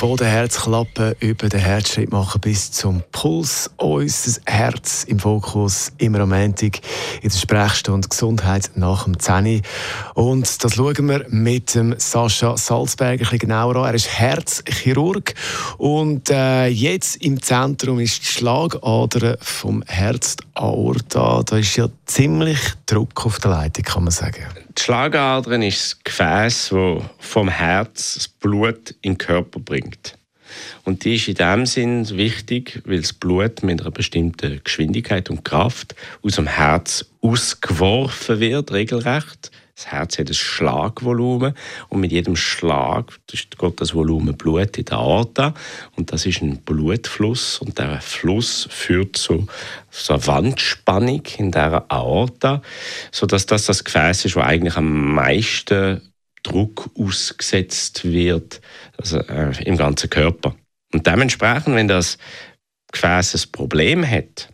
Von der Herzklappe über den Herzschritt machen bis zum Puls. Unser Herz im Fokus, immer am Montag in der Sprechstunde Gesundheit nach dem 10. Und das schauen wir mit dem Sascha Salzberger ein bisschen genauer an. Er ist Herzchirurg und äh, jetzt im Zentrum ist die Schlagader vom Herz Aorta. Da ist ja ziemlich Druck auf der Leitung, kann man sagen. Die Schlagadern ist das Gefäß, das vom Herz das Blut in den Körper bringt. Und die ist in dem Sinn wichtig, weil das Blut mit einer bestimmten Geschwindigkeit und Kraft aus dem Herz ausgeworfen wird, regelrecht. Das Herz hat ein Schlagvolumen und mit jedem Schlag geht das Volumen Blut in die Aorta und das ist ein Blutfluss und der Fluss führt zu so einer Wandspannung in der Aorta, sodass das das Gefäß ist, wo eigentlich am meisten Druck ausgesetzt wird also, äh, im ganzen Körper. Und dementsprechend, wenn das Gefäß ein Problem hat,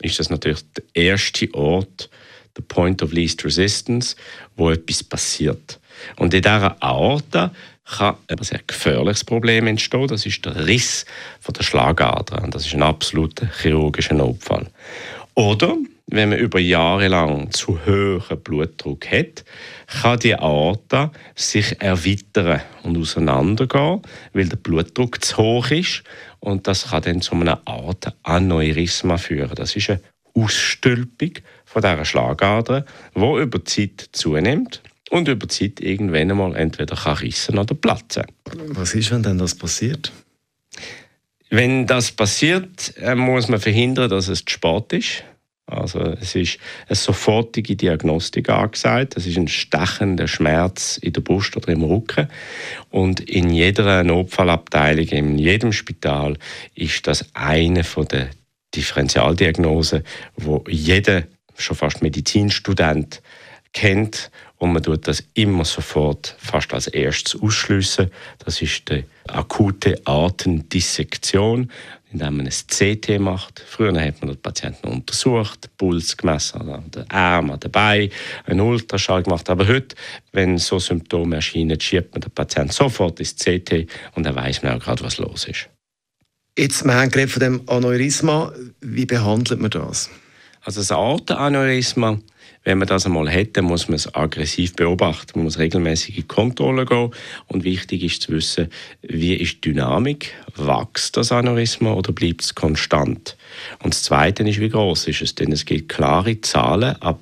ist das natürlich der erste Ort, the point of least resistance, wo etwas passiert. Und in dieser Aorta kann ein sehr gefährliches Problem entstehen. Das ist der Riss von der Schlagader. Und das ist ein absoluter chirurgischer Notfall. Oder wenn man über Jahre lang zu hohen Blutdruck hat, kann die Aorta sich erweitern und auseinandergehen, weil der Blutdruck zu hoch ist. Und das kann dann zu einer Art Aneurysma führen. Das ist eine Ausstülpung von dieser Schlagader, die über die Zeit zunimmt und über die Zeit irgendwann einmal entweder kann rissen oder platzen. Was ist, wenn denn das passiert? Wenn das passiert, äh, muss man verhindern, dass es zu spät ist. Also es ist eine sofortige Diagnostik angesagt. Es ist ein stechender Schmerz in der Brust oder im Rücken. Und in jeder Notfallabteilung, in jedem Spital ist das eine von der Differentialdiagnosen, wo jeder, schon fast Medizinstudent, kennt und man tut das immer sofort fast als erstes ausschliessen. Das ist die akute Artendissektion, indem man ein CT macht. Früher hat man den Patienten untersucht, Puls gemessen, an den Arm, an den Beinen, einen Ultraschall gemacht. Aber heute, wenn so Symptome erscheinen, schiebt man den Patienten sofort ins CT und dann weiß man auch gerade, was los ist. Jetzt, wir haben gerade von dem Aneurysma. Wie behandelt man das? Also das Aortenaneurysma wenn man das einmal dann muss man es aggressiv beobachten. Man muss regelmäßig in Kontrolle gehen. Und wichtig ist zu wissen, wie ist die Dynamik? Wächst das Aneurysma oder bleibt es konstant? Und das Zweite ist, wie groß ist es? Denn es gibt klare Zahlen, ab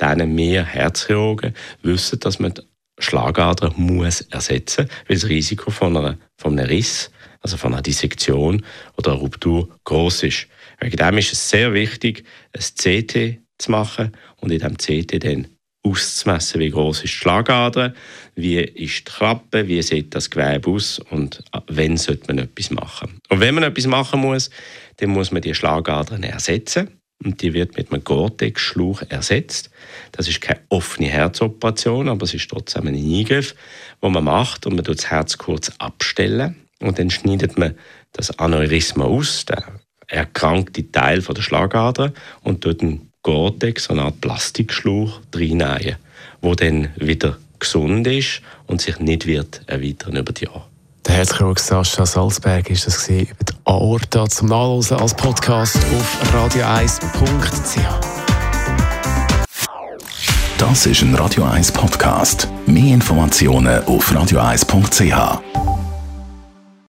denen mehr Herzchirurgen wissen, dass man die Schlagader muss ersetzen muss, weil das Risiko von, einer, von einem Riss, also von einer Dissektion oder einer Ruptur groß ist. Wegen dem ist es sehr wichtig, ein CT zu machen und in diesem CT dann auszumessen, wie groß ist die Schlagader, wie ist die Klappe, wie sieht das Gewebe aus? Und wenn sollte man etwas machen. Und wenn man etwas machen muss, dann muss man die Schlagadern ersetzen. Und die wird mit einem Gore-Tex-Schlauch ersetzt. Das ist keine offene Herzoperation, aber es ist trotzdem ein Eingriff, wo man macht. Und man tut das Herz kurz abstellen und dann schneidet man das Aneurysma aus, der erkrankte Teil von der Schlagader und tut einen Gore-Tex, so eine Art Plastikschlauch, reinnehmen, der dann wieder gesund ist und sich nicht wird erweitern über die Jahre. Der Herzchirurg Sascha Salzberg ist das über die Aorta zum Nachlesen als Podcast auf radio1.ch. Das ist ein Radio 1 Podcast. Mehr Informationen auf radio1.ch.